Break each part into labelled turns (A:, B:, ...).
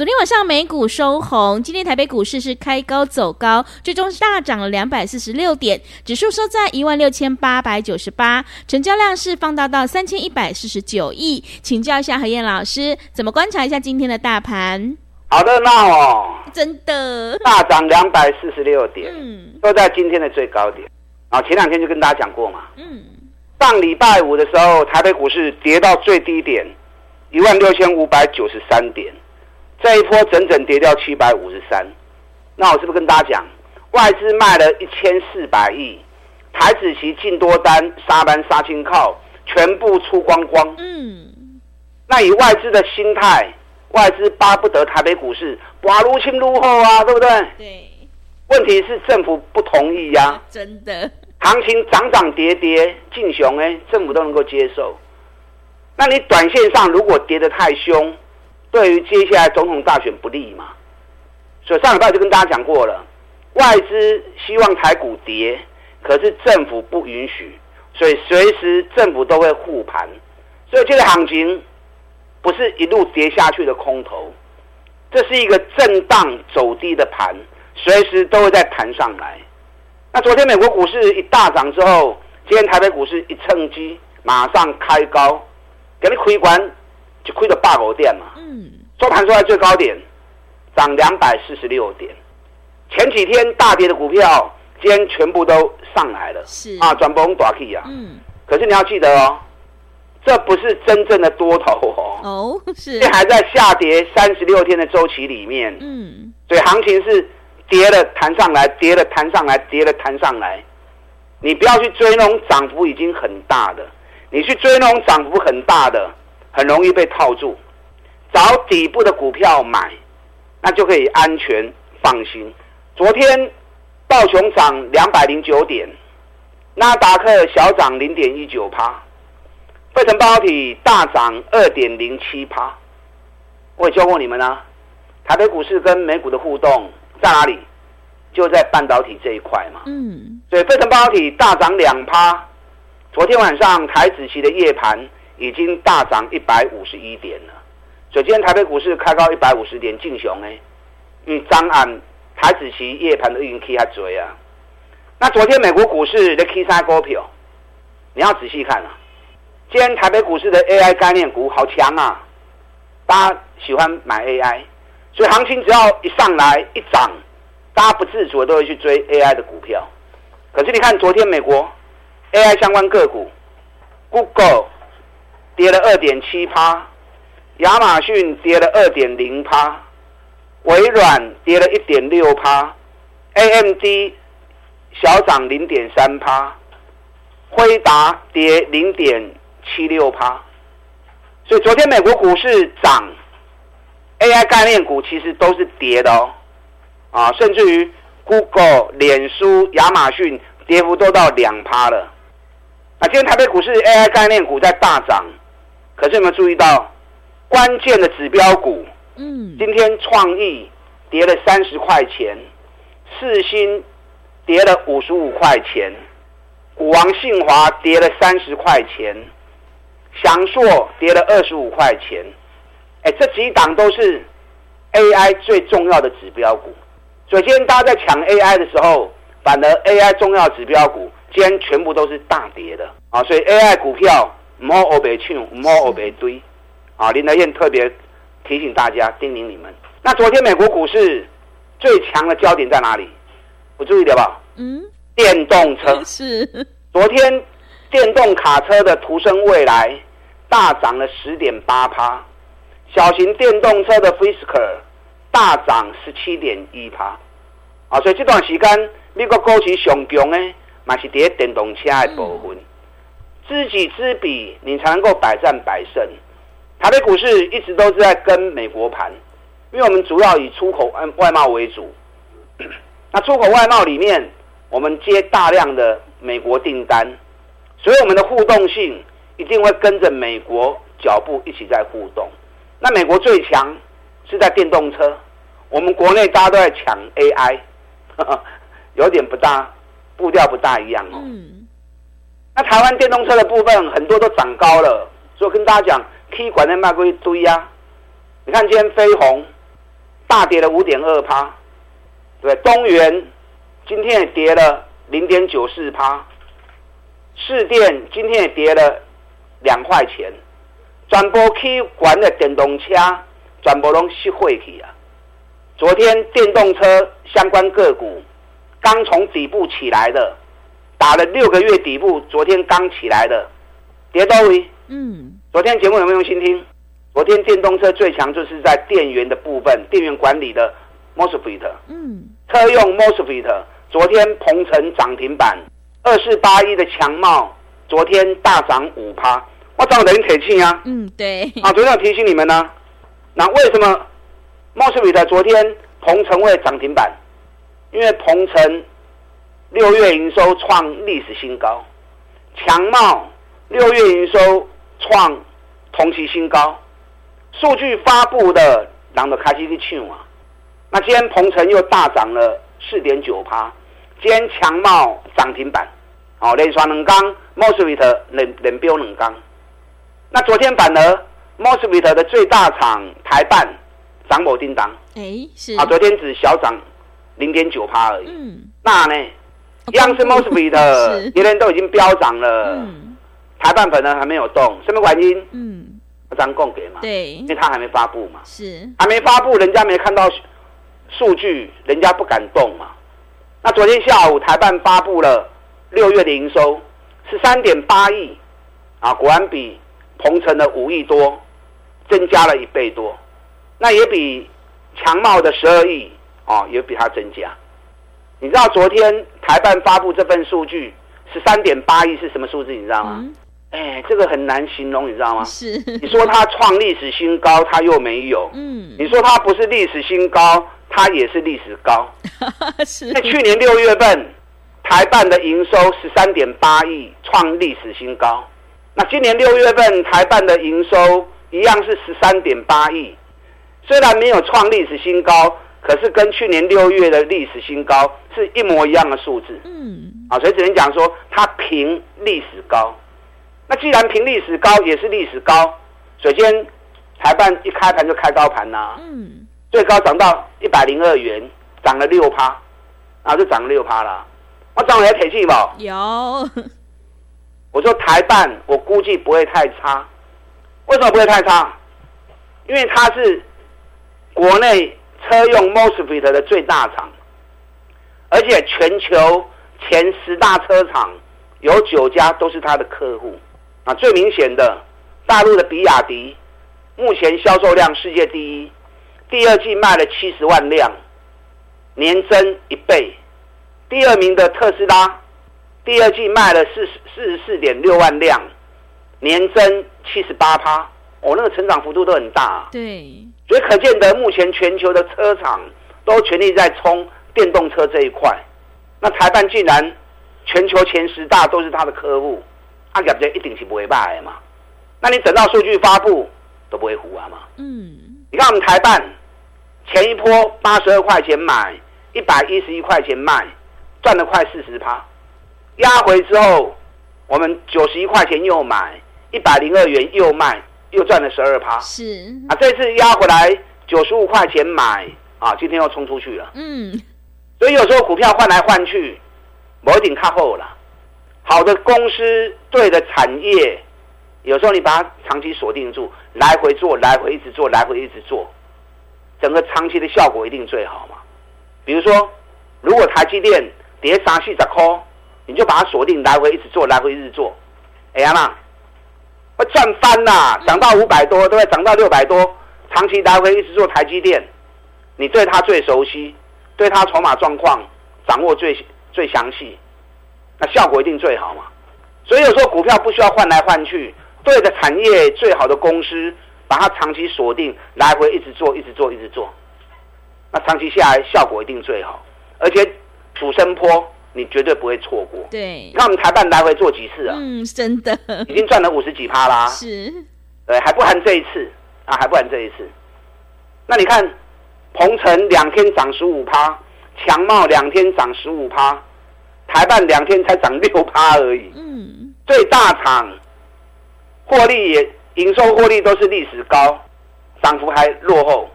A: 昨天晚上美股收红，今天台北股市是开高走高，最终是大涨了两百四十六点，指数收在一万六千八百九十八，成交量是放大到三千一百四十九亿。请教一下何燕老师，怎么观察一下今天的大盘？
B: 好热闹哦，
A: 真的
B: 大涨两百四十六点，嗯，都在今天的最高点。啊，前两天就跟大家讲过嘛，嗯，上礼拜五的时候，台北股市跌到最低点一万六千五百九十三点。这一波整整跌掉七百五十三，那我是不是跟大家讲，外资卖了一千四百亿，台子期净多单杀班杀青靠，全部出光光。嗯，那以外资的心态，外资巴不得台北股市寡如清如后啊，对不对？
A: 对。
B: 问题是政府不同意呀、啊。
A: 真的。
B: 行情涨涨跌跌，进熊哎，政府都能够接受。那你短线上如果跌得太凶，对于接下来总统大选不利嘛，所以上礼拜就跟大家讲过了，外资希望台股跌，可是政府不允许，所以随时政府都会护盘，所以这个行情不是一路跌下去的空头，这是一个震荡走低的盘，随时都会再弹上来。那昨天美国股市一大涨之后，今天台北股市一趁机马上开高，给你开关。就亏了八个点嘛，嗯，收盘出来最高点涨两百四十六点，前几天大跌的股票今天全部都上来了，
A: 是。
B: 啊，转崩大起啊，嗯，可是你要记得哦，这不是真正的多头哦，
A: 哦，是，
B: 这还在下跌三十六天的周期里面，嗯，所以行情是跌了弹上来，跌了弹上来，跌了弹上来，你不要去追那种涨幅已经很大的，你去追那种涨幅很大的。很容易被套住，找底部的股票买，那就可以安全放心。昨天道琼涨两百零九点，纳达克小涨零点一九趴，费城半导体大涨二点零七趴。我也教过你们啊，台北股市跟美股的互动在哪里？就在半导体这一块嘛。嗯。所以费城半导体大涨两趴。昨天晚上台子期的夜盘。已经大涨一百五十一点了，所以今天台北股市开高一百五十点进雄哎，因为张安台子期夜盘都已经 K 下追啊。那昨天美国股市的 K 三股票，你要仔细看啊。今天台北股市的 AI 概念股好强啊，大家喜欢买 AI，所以行情只要一上来一涨，大家不自主的都会去追 AI 的股票。可是你看昨天美国 AI 相关个股，Google。跌了二点七趴，亚马逊跌了二点零趴，微软跌了一点六趴，AMD 小涨零点三趴，辉达跌零点七六趴。所以昨天美国股市涨，AI 概念股其实都是跌的哦，啊，甚至于 Google、脸书、亚马逊跌幅都到两趴了。啊，今天台北股市 AI 概念股在大涨。可是有没有注意到关键的指标股？嗯，今天创意跌了三十块钱，四星跌了五十五块钱，股王信华跌了三十块钱，翔硕跌了二十五块钱。哎，这几档都是 AI 最重要的指标股。所以今天大家在抢 AI 的时候，反而 AI 重要指标股今天全部都是大跌的啊！所以 AI 股票。莫欧北抢，莫欧北堆，啊！林德燕特别提醒大家，叮咛你们。那昨天美国股市最强的焦点在哪里？我注意了吧？嗯，电动车
A: 是。
B: 昨天电动卡车的途胜未来大涨了十点八趴，小型电动车的 Fisker 大涨十七点一趴。啊，所以这段时间美国股市上强呢，嘛是跌电动车的部分。嗯、知己知彼，你才能够百战百胜。台北股市一直都是在跟美国盘，因为我们主要以出口外外贸为主。那出口外贸里面，我们接大量的美国订单，所以我们的互动性一定会跟着美国脚步一起在互动。那美国最强是在电动车，我们国内大家都在抢 AI，有点不大步调不大一样哦。那台湾电动车的部分很多都涨高了，所以跟大家讲，K 管的卖过一堆呀。你看今天飞鸿大跌了五点二趴，对，东元今天也跌了零点九四趴，市电今天也跌了两块钱。全部去管的电动车，全部拢熄火去啊！昨天电动车相关个股刚从底部起来的，打了六个月底部，昨天刚起来的，跌到位。嗯，昨天节目有没有用心听？昨天电动车最强就是在电源的部分，电源管理的 MOSFET。嗯，车用 MOSFET，昨天鹏程涨停板，二四八一的强茂，昨天大涨五趴。我涨得很铁气啊！
A: 嗯，对。
B: 啊，昨天有提醒你们呢。那为什么 MOSFET 昨天鹏程会涨停板？因为鹏程六月营收创历史新高，强茂六月营收创同期新高。数据发布的，人就开始去抢啊。那今天鹏程又大涨了四点九趴，今天强茂涨停板，哦，连刷两钢 MOSFET 连连标两钢。那昨天反而 MOSFET 的最大厂台半涨某叮当，
A: 哎，是
B: 啊，昨天只小涨零点九趴而已。嗯，那呢，一样是 MOSFET 的，别人都已经飙涨了，嗯，台办粉呢还没有动，什么原因？嗯，张供给嘛，
A: 对，
B: 因为他还没发布嘛，
A: 是
B: 还没发布，人家没看到数据，人家不敢动嘛。那昨天下午台办发布了六月的营收是三点八亿，啊，果然比。鹏程的五亿多，增加了一倍多，那也比强茂的十二亿啊，也比它增加。你知道昨天台办发布这份数据十三点八亿是什么数字？你知道吗？哎、这个很难形容，你知道吗？
A: 是。
B: 你说它创历史新高，它又没有。嗯。你说它不是历史新高，它也是历史高。
A: 是。
B: 在去年六月份，台办的营收十三点八亿，创历史新高。那今年六月份台办的营收一样是十三点八亿，虽然没有创历史新高，可是跟去年六月的历史新高是一模一样的数字。嗯，啊，所以只能讲说它平历史高。那既然平历史高，也是历史高，首先台半一开盘就开高盘呐、啊，嗯，最高涨到一百零二元，涨了六趴，啊就涨了六趴啦。我涨了要铁气不？
A: 有。
B: 我说台半，我估计不会太差。为什么不会太差？因为它是国内车用 MOSFET 的最大厂，而且全球前十大车厂有九家都是它的客户。啊，最明显的，大陆的比亚迪，目前销售量世界第一，第二季卖了七十万辆，年增一倍。第二名的特斯拉。第二季卖了四十四十四点六万辆，年增七十八趴，哦，那个成长幅度都很大。
A: 对，
B: 所以可见得目前全球的车厂都全力在冲电动车这一块。那台办竟然全球前十大都是他的客户，阿感觉一定是不会败嘛。那你等到数据发布都不会糊啊嘛。嗯，你看我们台办前一波八十二块钱买，一百一十一块钱卖，赚了快四十趴。压回之后，我们九十一块钱又买，一百零二元又卖，又赚了十二趴。
A: 是
B: 啊，这次压回来九十五块钱买啊，今天又冲出去了。嗯，所以有时候股票换来换去，某一点靠后了。好的公司，对的产业，有时候你把它长期锁定住，来回做，来回一直做，来回一直做，整个长期的效果一定最好嘛。比如说，如果台积电跌三四十块。你就把它锁定，来回一直做，来回一直做，哎呀嘛，会赚翻呐！涨到五百多，对不对？涨到六百多，长期来回一直做台积电，你对它最熟悉，对它筹码状况掌握最最详细，那效果一定最好嘛。所以有时候股票不需要换来换去，对着产业最好的公司，把它长期锁定，来回一直做，一直做，一直做，那长期下来效果一定最好，而且主升波你绝对不会错过。
A: 对，
B: 你看我们台办来回做几次啊？
A: 嗯，真的
B: 已经赚了五十几趴啦。
A: 是，
B: 对，还不含这一次啊，还不含这一次。那你看，鹏程两天涨十五趴，强茂两天涨十五趴，台办两天才涨六趴而已。
A: 嗯，
B: 最大厂获利也。营收获利都是历史高，涨幅还落后，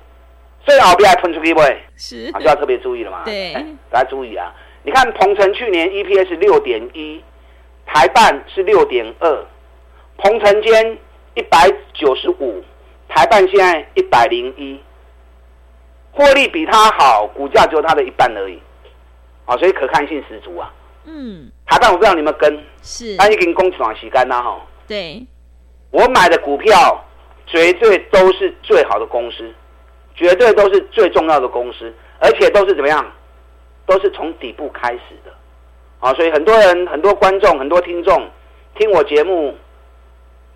B: 所以后边还喷出去不？
A: 是
B: 啊，就要特别注意了嘛。
A: 对，
B: 大家注意啊！你看鹏程去年 EPS 六点一，台办是六点二，鹏程间一百九十五，台办现在一百零一，获利比它好，股价只有它的一半而已，啊，所以可看性十足啊。
A: 嗯，
B: 台办我不知道你们跟
A: 是，
B: 但已经攻爽洗干啦哈。
A: 对。
B: 我买的股票绝对都是最好的公司，绝对都是最重要的公司，而且都是怎么样？都是从底部开始的，啊，所以很多人、很多观众、很多听众听我节目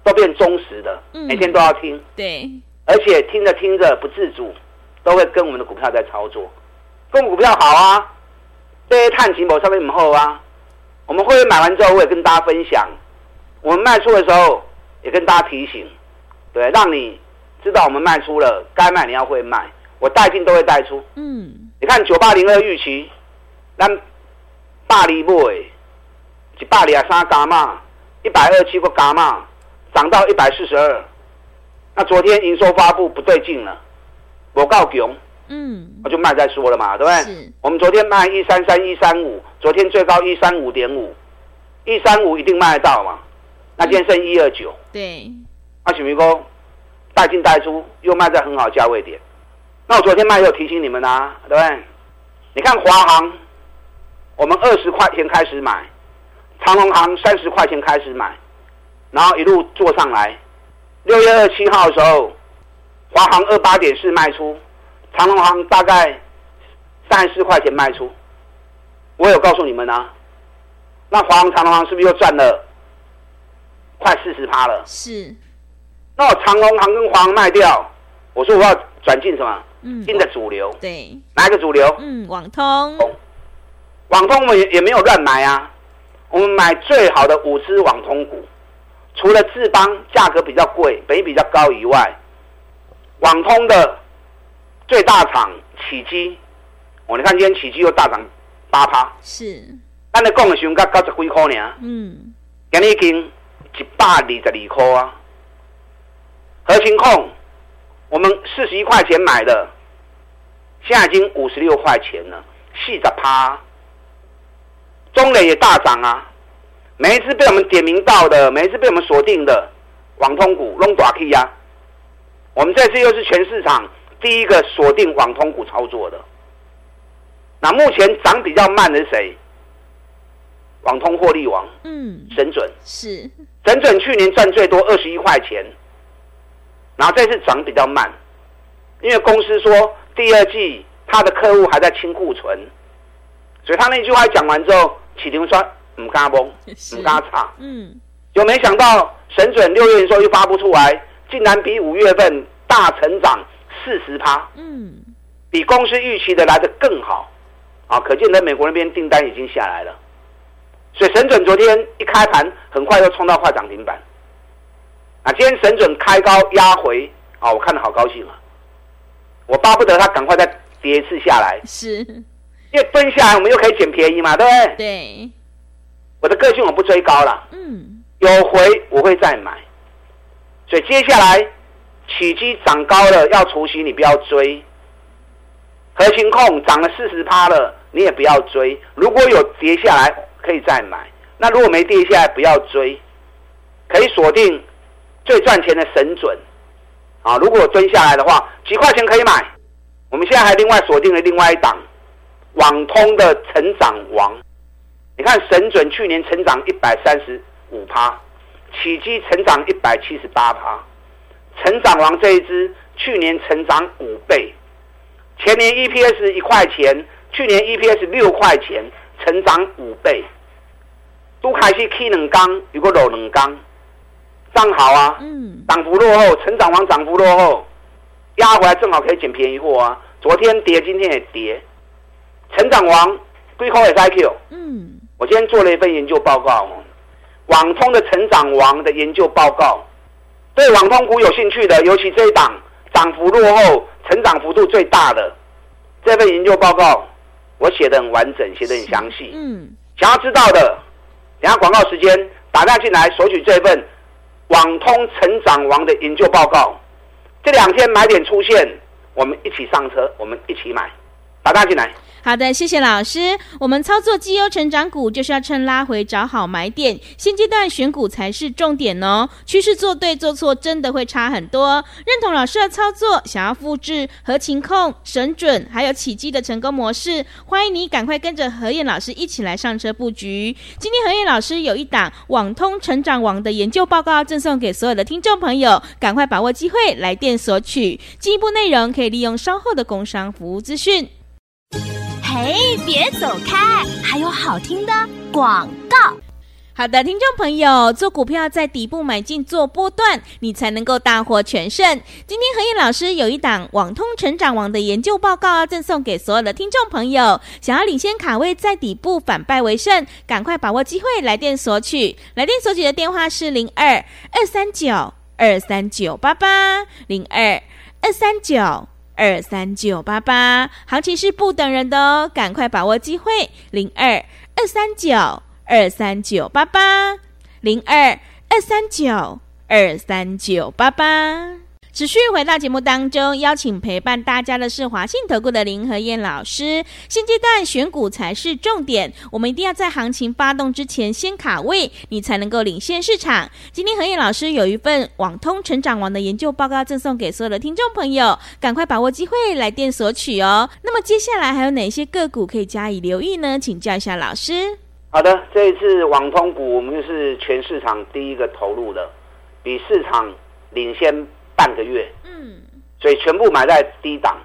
B: 都变忠实的，每天都要听。
A: 对，
B: 而且听着听着不自主，都会跟我们的股票在操作。跟股票好啊，这些探情宝上面很厚啊。我们会员买完之后，我也跟大家分享，我们卖出的时候。也跟大家提醒，对，让你知道我们卖出了，该卖你要会卖，我带进都会带出。
A: 嗯，
B: 你看九八零二预期，咱大利买，一百二十三加码，一百二七个加码，涨到一百四十二。那昨天营收发布不对劲了，我告穷，嗯，我就卖再说了嘛，对不对？是。我们昨天卖一三三一三五，昨天最高一三五点五，一三五一定卖得到嘛？那今天剩一二九，
A: 对，
B: 那许明哥带进带出又卖在很好价位点，那我昨天卖又提醒你们啊，对不对？你看华航，我们二十块钱开始买，长隆行三十块钱开始买，然后一路做上来。六月二十七号的时候，华航二八点四卖出，长隆行大概三十四块钱卖出。我有告诉你们啊，那华航、长隆行是不是又赚了？快四十趴了，
A: 是。
B: 那我长隆行跟华航卖掉，我说我要转进什么？
A: 嗯，
B: 新的主流。
A: 对，
B: 哪一个主流？
A: 嗯，网通。
B: 网通我们也也没有乱买啊，我们买最好的五支网通股，除了智邦价格比较贵，本益比较高以外，网通的最大厂启碁，哦，你看今天启基又大涨八趴。
A: 是。
B: 那你讲的时候，才九十几块呢？嗯。今天已经。一百二十二块啊！何情控，我们四十一块钱买的，现在已经五十六块钱了，四十趴。中磊也大涨啊！每一次被我们点名到的，每一次被我们锁定的网通股，拢大起啊！我们这次又是全市场第一个锁定网通股操作的。那目前涨比较慢的是谁？网通获利王，嗯，神准
A: 是
B: 神准，去年赚最多二十一块钱，然后这次涨比较慢，因为公司说第二季他的客户还在清库存，所以他那句话讲完之后，启停说唔嘎崩，唔嘎差，嗯，就没想到神准六月的时候又发布出来，竟然比五月份大成长四十趴，嗯，比公司预期的来的更好，啊，可见在美国那边订单已经下来了。所以神准昨天一开盘，很快就冲到快涨停板。啊，今天神准开高压回，啊，我看得好高兴啊！我巴不得他赶快再跌一次下来，
A: 是，
B: 因为蹲下来我们又可以捡便宜嘛，对不对？
A: 对。
B: 我的个性我不追高了，
A: 嗯，
B: 有回我会再买。所以接下来起基涨高了要除息，你不要追。核心控涨了四十趴了，你也不要追。如果有跌下来。可以再买，那如果没跌下来，不要追，可以锁定最赚钱的神准啊！如果蹲下来的话，几块钱可以买。我们现在还另外锁定了另外一档网通的成长王。你看神准去年成长一百三十五趴，起基成长一百七十八趴，成长王这一支去年成长五倍，前年 EPS 一块钱，去年 EPS 六块钱。成长五倍，都开始起两缸，如果落两缸，这样好啊。
A: 嗯。
B: 涨幅落后，成长王涨幅落后，压回来正好可以捡便宜货啊。昨天跌，今天也跌。成长王归口也是 IQ。
A: 嗯。
B: 我今天做了一份研究报告，网通的成长王的研究报告，对网通股有兴趣的，尤其这一档涨幅落后、成长幅度最大的这份研究报告，我写的很完整，写的很详细。
A: 嗯。
B: 想要知道的，等下广告时间打电话进来索取这份网通成长王的研究报告。这两天买点出现，我们一起上车，我们一起买，打电话进来。
A: 好的，谢谢老师。我们操作绩优成长股，就是要趁拉回找好买点。现阶段选股才是重点哦。趋势做对做错，真的会差很多。认同老师的操作，想要复制和情控、神准还有起机的成功模式，欢迎你赶快跟着何燕老师一起来上车布局。今天何燕老师有一档网通成长网的研究报告赠送给所有的听众朋友，赶快把握机会来电索取。进一步内容可以利用稍后的工商服务资讯。
C: 嘿，别走开！还有好听的广告。
A: 好的，听众朋友，做股票在底部买进做波段，你才能够大获全胜。今天何燕老师有一档网通成长网的研究报告赠送给所有的听众朋友，想要领先卡位在底部反败为胜，赶快把握机会来电索取。来电索取的电话是零二二三九二三九八八零二二三九。二三九八八，行情是不等人的哦，赶快把握机会，零二二三九二三九八八，零二二三九二三九八八。持续回到节目当中，邀请陪伴大家的是华信投顾的林和燕老师。现阶段选股才是重点，我们一定要在行情发动之前先卡位，你才能够领先市场。今天和燕老师有一份网通成长王的研究报告赠送给所有的听众朋友，赶快把握机会来电索取哦。那么接下来还有哪些个股可以加以留意呢？请教一下老师。
B: 好的，这一次网通股我们是全市场第一个投入的，比市场领先。半个月，嗯，所以全部买在低档，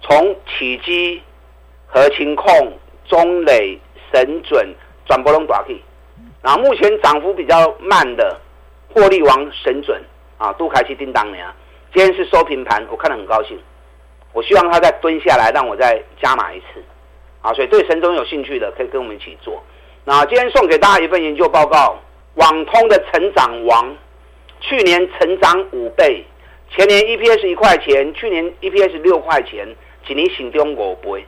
B: 从起基、核情控、中磊、神准转波龙短 K，，然后目前涨幅比较慢的获利王神准啊，都开始叮当了呀。今天是收平盘，我看得很高兴。我希望他再蹲下来，让我再加码一次啊。所以对神准有兴趣的，可以跟我们一起做。那今天送给大家一份研究报告，网通的成长王。去年成长五倍，前年 EPS 一块钱，去年 EPS 六块钱，今年新中国不会，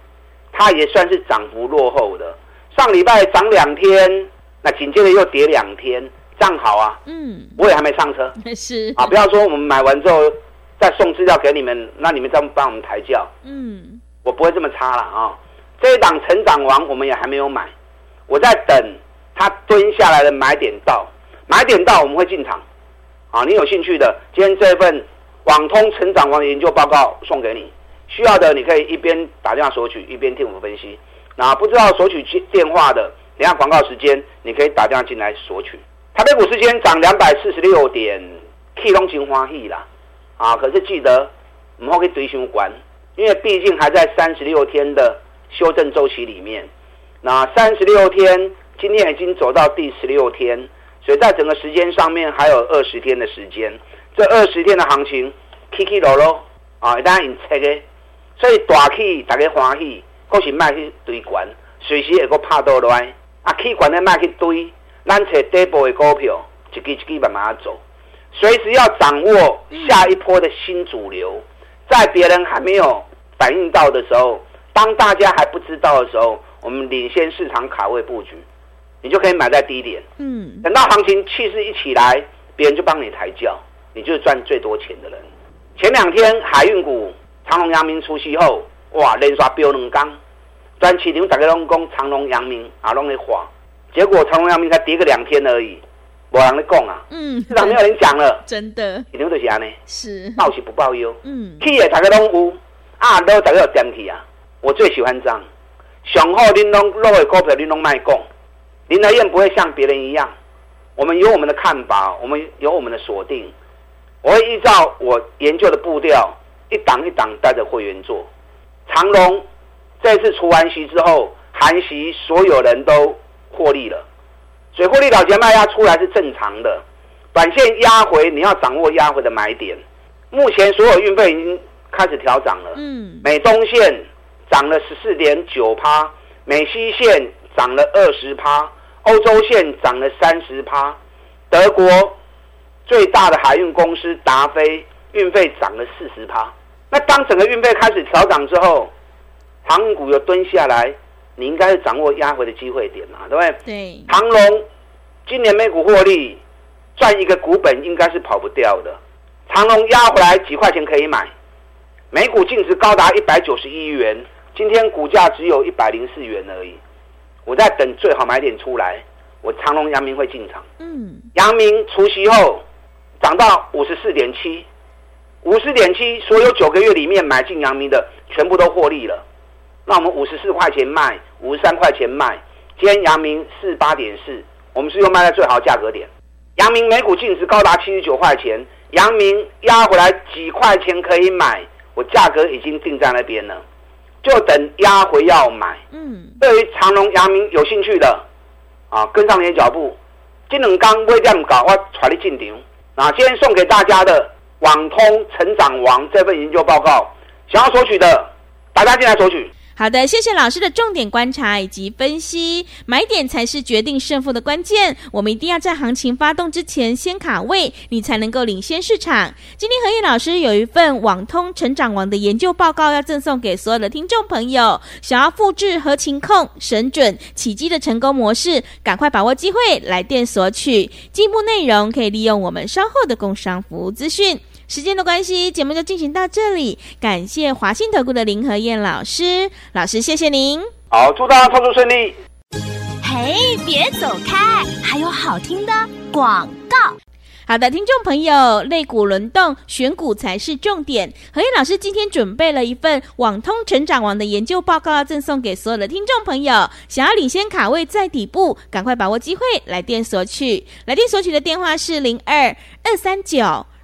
B: 它也算是涨幅落后的。上礼拜涨两天，那紧接着又跌两天，这样好啊。嗯，我也还没上车。
A: 是
B: 啊，不要说我们买完之后再送资料给你们，那你们再帮我们抬轿。嗯，我不会这么差了啊。这一档成长王我们也还没有买，我在等它蹲下来的买点到，买点到我们会进场。啊，你有兴趣的，今天这份网通成长王研究报告送给你，需要的你可以一边打电话索取，一边听我们分析。那不知道索取电话的，等下广告时间你可以打电话进来索取。台北股市今天涨两百四十六点，K 龙金花喜啦，啊，可是记得唔好去追相关，因为毕竟还在三十六天的修正周期里面。那三十六天，今天已经走到第十六天。所以在整个时间上面还有二十天的时间，这二十天的行情起起落落啊，一旦引测的，所以大起大家欢喜，可是卖去堆关，随时会个拍倒来，啊起关的卖去堆，咱找底部的股票，一支一支慢慢走，随时要掌握下一波的新主流，在别人还没有反应到的时候，当大家还不知道的时候，我们领先市场卡位布局。你就可以买在低点，嗯，等到行情气势一起来，别人就帮你抬轿，你就是赚最多钱的人。前两天海运股长隆、阳明出息后，哇，连刷飙两缸，短期你们大家拢讲长隆、阳明啊，拢在滑，结果长隆、阳明才跌个两天而已，没人在讲啊，嗯，市场没有人讲了，
A: 真的，
B: 你们就是安呢，
A: 是。
B: 报喜不报忧，嗯，企业大家拢有，啊，都大家有点去啊，我最喜欢这样，上好恁拢落的股票恁拢卖讲。林德燕不会像别人一样，我们有我们的看法，我们有我们的锁定，我会依照我研究的步调，一档一档带着会员做。长荣这次除完息之后，含息所有人都获利了，所以获利了结卖压出来是正常的。短线压回，你要掌握压回的买点。目前所有运费已经开始调涨了。嗯，美东线涨了十四点九趴，美西线涨了二十趴，欧洲线涨了三十趴。德国最大的海运公司达飞运费涨了四十趴。那当整个运费开始调涨之后，航运股又蹲下来，你应该是掌握压回的机会点嘛，对不对？
A: 对。
B: 长龙今年每股获利赚一个股本，应该是跑不掉的。长龙压回来几块钱可以买，每股净值高达一百九十一元，今天股价只有一百零四元而已。我在等最好买点出来，我长隆、阳明会进场。嗯，阳明除夕后涨到五十四点七，五十点七，所有九个月里面买进阳明的全部都获利了。那我们五十四块钱卖，五十三块钱卖，今天阳明四八点四，我们是又卖在最好价格点。阳明每股净值高达七十九块钱。阳明压回来几块钱可以买，我价格已经定在那边了，就等压回要买。嗯，对于长隆、阳明有兴趣的，啊，跟上你的脚步。金冷刚不会这样搞，我传你进场。那今天送给大家的网通成长王这份研究报告，想要索取的，大家进来索取。
A: 好的，谢谢老师的重点观察以及分析，买点才是决定胜负的关键。我们一定要在行情发动之前先卡位，你才能够领先市场。今天和彦老师有一份网通成长王的研究报告要赠送给所有的听众朋友，想要复制合情控、神准、起机的成功模式，赶快把握机会来电索取。进一步内容可以利用我们稍后的工商服务资讯。时间的关系，节目就进行到这里。感谢华信投顾的林和燕老师，老师谢谢您。
B: 好，祝大家操作顺利。
C: 嘿，别走开，还有好听的广告。
A: 好的，听众朋友，类股轮动，选股才是重点。何燕老师今天准备了一份网通成长王的研究报告，要赠送给所有的听众朋友。想要领先卡位在底部，赶快把握机会，来电索取。来电索取的电话是零二二三九。